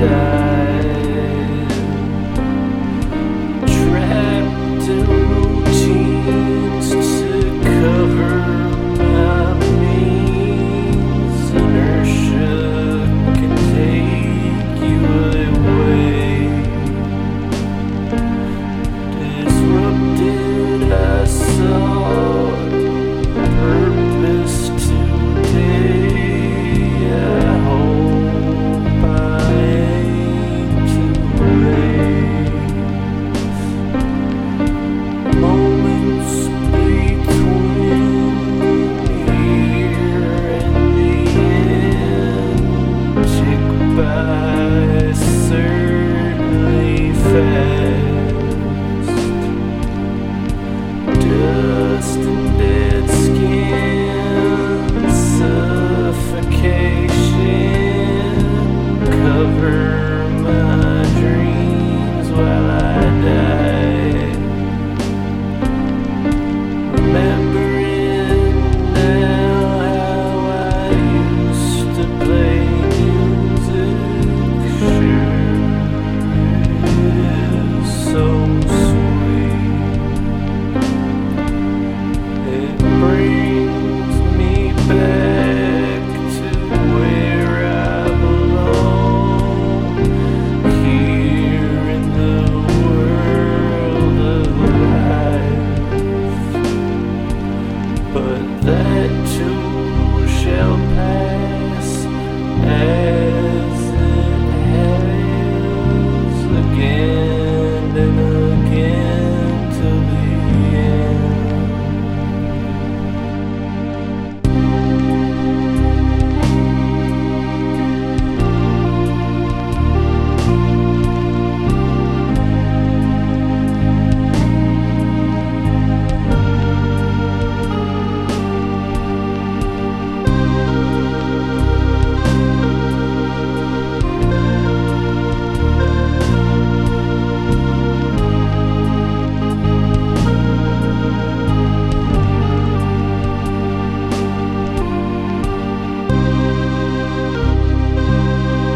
down. Música